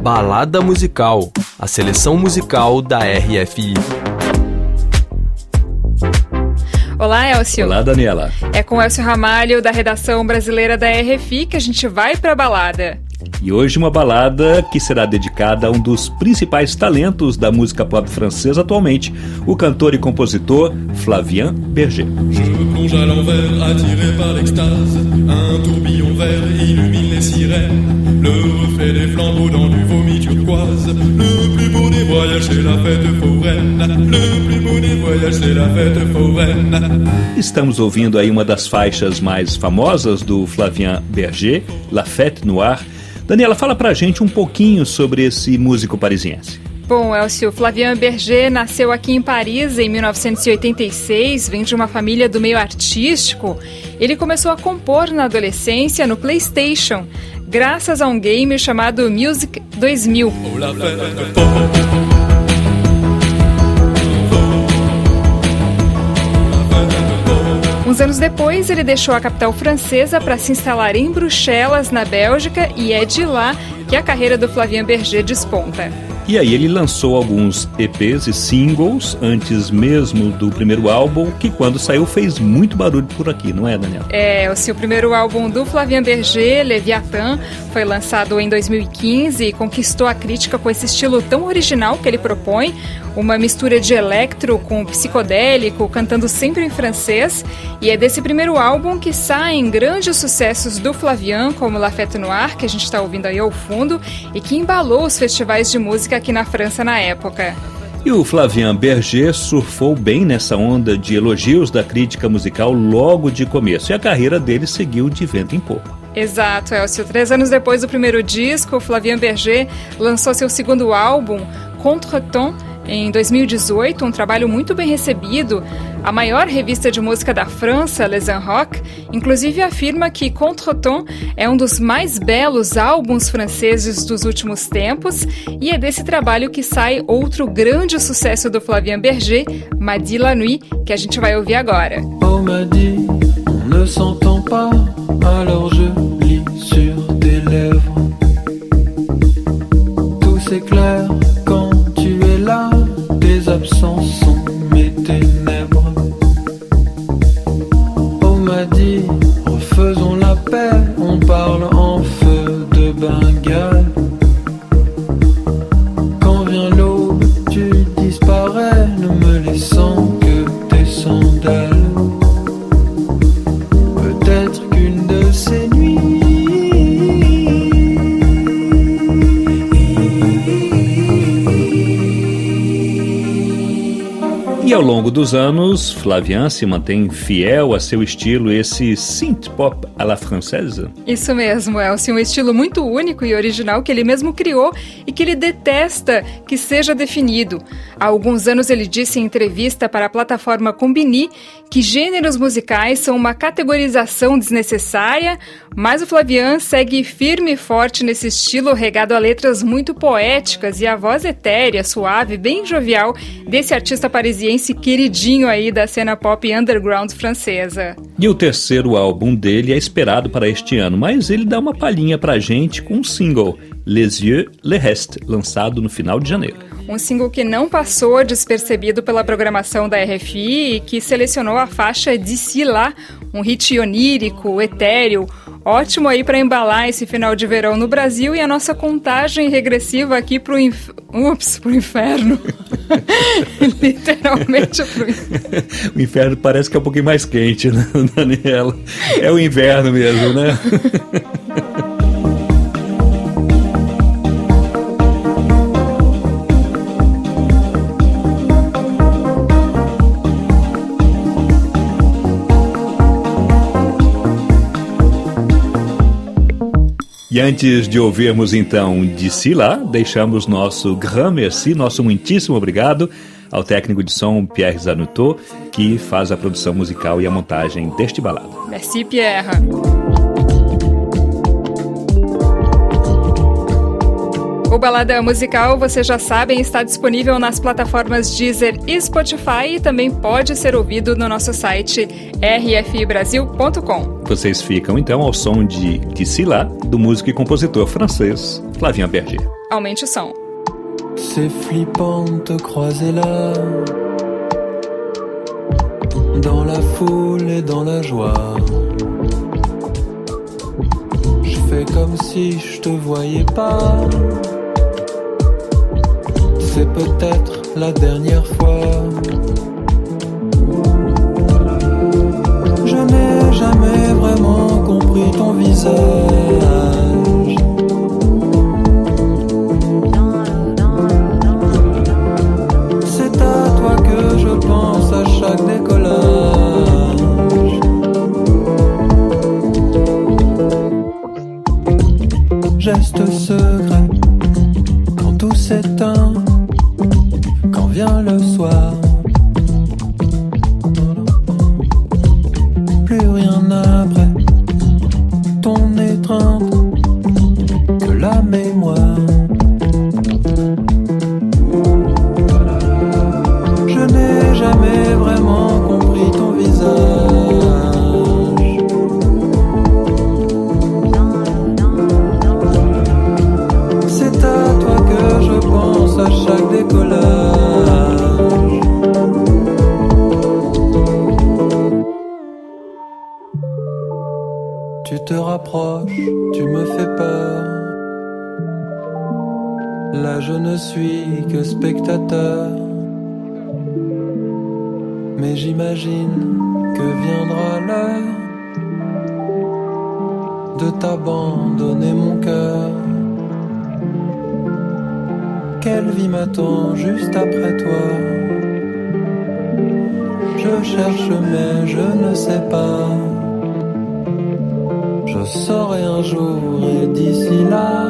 Balada Musical, a seleção musical da RFI. Olá, Elcio. Olá, Daniela. É com Elcio Ramalho, da redação brasileira da RFI, que a gente vai pra balada. E hoje uma balada que será dedicada a um dos principais talentos da música pop francesa atualmente, o cantor e compositor Flavien Berger. Estamos ouvindo aí uma das faixas mais famosas do Flavien Berger, La Fête Noire. Daniela, fala pra gente um pouquinho sobre esse músico parisiense. Bom, Elcio, Flavien Berger nasceu aqui em Paris em 1986, vem de uma família do meio artístico. Ele começou a compor na adolescência no PlayStation, graças a um game chamado Music 2000. Uns anos depois, ele deixou a capital francesa para se instalar em Bruxelas, na Bélgica, e é de lá que a carreira do Flavien Berger desponta. E aí ele lançou alguns EPs e singles antes mesmo do primeiro álbum, que quando saiu fez muito barulho por aqui, não é, Daniel? É, o seu primeiro álbum do Flavien Berger, Leviathan, foi lançado em 2015 e conquistou a crítica com esse estilo tão original que ele propõe, uma mistura de electro com psicodélico, cantando sempre em francês, e é desse primeiro álbum que saem grandes sucessos do Flavien, como La Fête Noire, que a gente está ouvindo aí ao fundo, e que embalou os festivais de música aqui na França na época. E o Flavien Berger surfou bem nessa onda de elogios da crítica musical logo de começo, e a carreira dele seguiu de vento em pouco. Exato, Elcio. Três anos depois do primeiro disco, o Flavien Berger lançou seu segundo álbum, Contretemps, em 2018, um trabalho muito bem recebido. A maior revista de música da França, Les Rock, inclusive afirma que Contretemps é um dos mais belos álbuns franceses dos últimos tempos e é desse trabalho que sai outro grande sucesso do Flavien Berger, Madi la Nuit, que a gente vai ouvir agora. Oh, Madi, on ne s'entend pas, alors je lis sur tes lèvres. E ao longo dos anos, Flavian se mantém fiel a seu estilo, esse synth pop à la française. Isso mesmo, Elcio, um estilo muito único e original que ele mesmo criou e que ele detesta que seja definido. Há alguns anos ele disse em entrevista para a plataforma Combini que gêneros musicais são uma categorização desnecessária, mas o Flavian segue firme e forte nesse estilo regado a letras muito poéticas e a voz etérea, suave, bem jovial desse artista parisiense queridinho aí da cena pop underground francesa. E o terceiro álbum dele é esperado para este ano, mas ele dá uma palhinha pra gente com um single, Les Yeux, Le Reste, lançado no final de janeiro. Um single que não passou despercebido pela programação da RFI e que selecionou a faixa D'ici Lá, um hit onírico, etéreo, ótimo aí para embalar esse final de verão no Brasil e a nossa contagem regressiva aqui pro, inf... Ups, pro inferno. Inferno. o inferno parece que é um pouquinho mais quente, né, Daniela? É o inverno mesmo, né? E antes de ouvirmos então de Sila, deixamos nosso grand merci, nosso muitíssimo obrigado ao técnico de som Pierre Zanutot, que faz a produção musical e a montagem deste balado. Merci Pierre. O Balada Musical, vocês já sabem, está disponível nas plataformas Deezer e Spotify e também pode ser ouvido no nosso site rfbrasil.com. Vocês ficam então ao som de là, do músico e compositor francês Flavien Berger. Aumente o som. C'est flippant de te croiser là. Dans la foule et dans la joie. Je fais comme si je te voyais pas. C'est peut-être la dernière fois tarde Tu te rapproches, tu me fais peur. Là je ne suis que spectateur. Mais j'imagine que viendra l'heure de t'abandonner mon cœur. Quelle vie m'attend juste après toi? Je cherche mais je ne sais pas saurai un jour et d'ici là,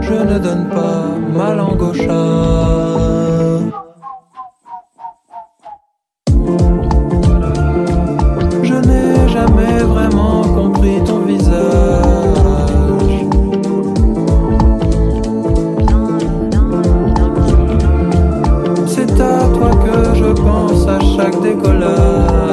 je ne donne pas ma langue au chat. C'est à toi que je pense à chaque décollage.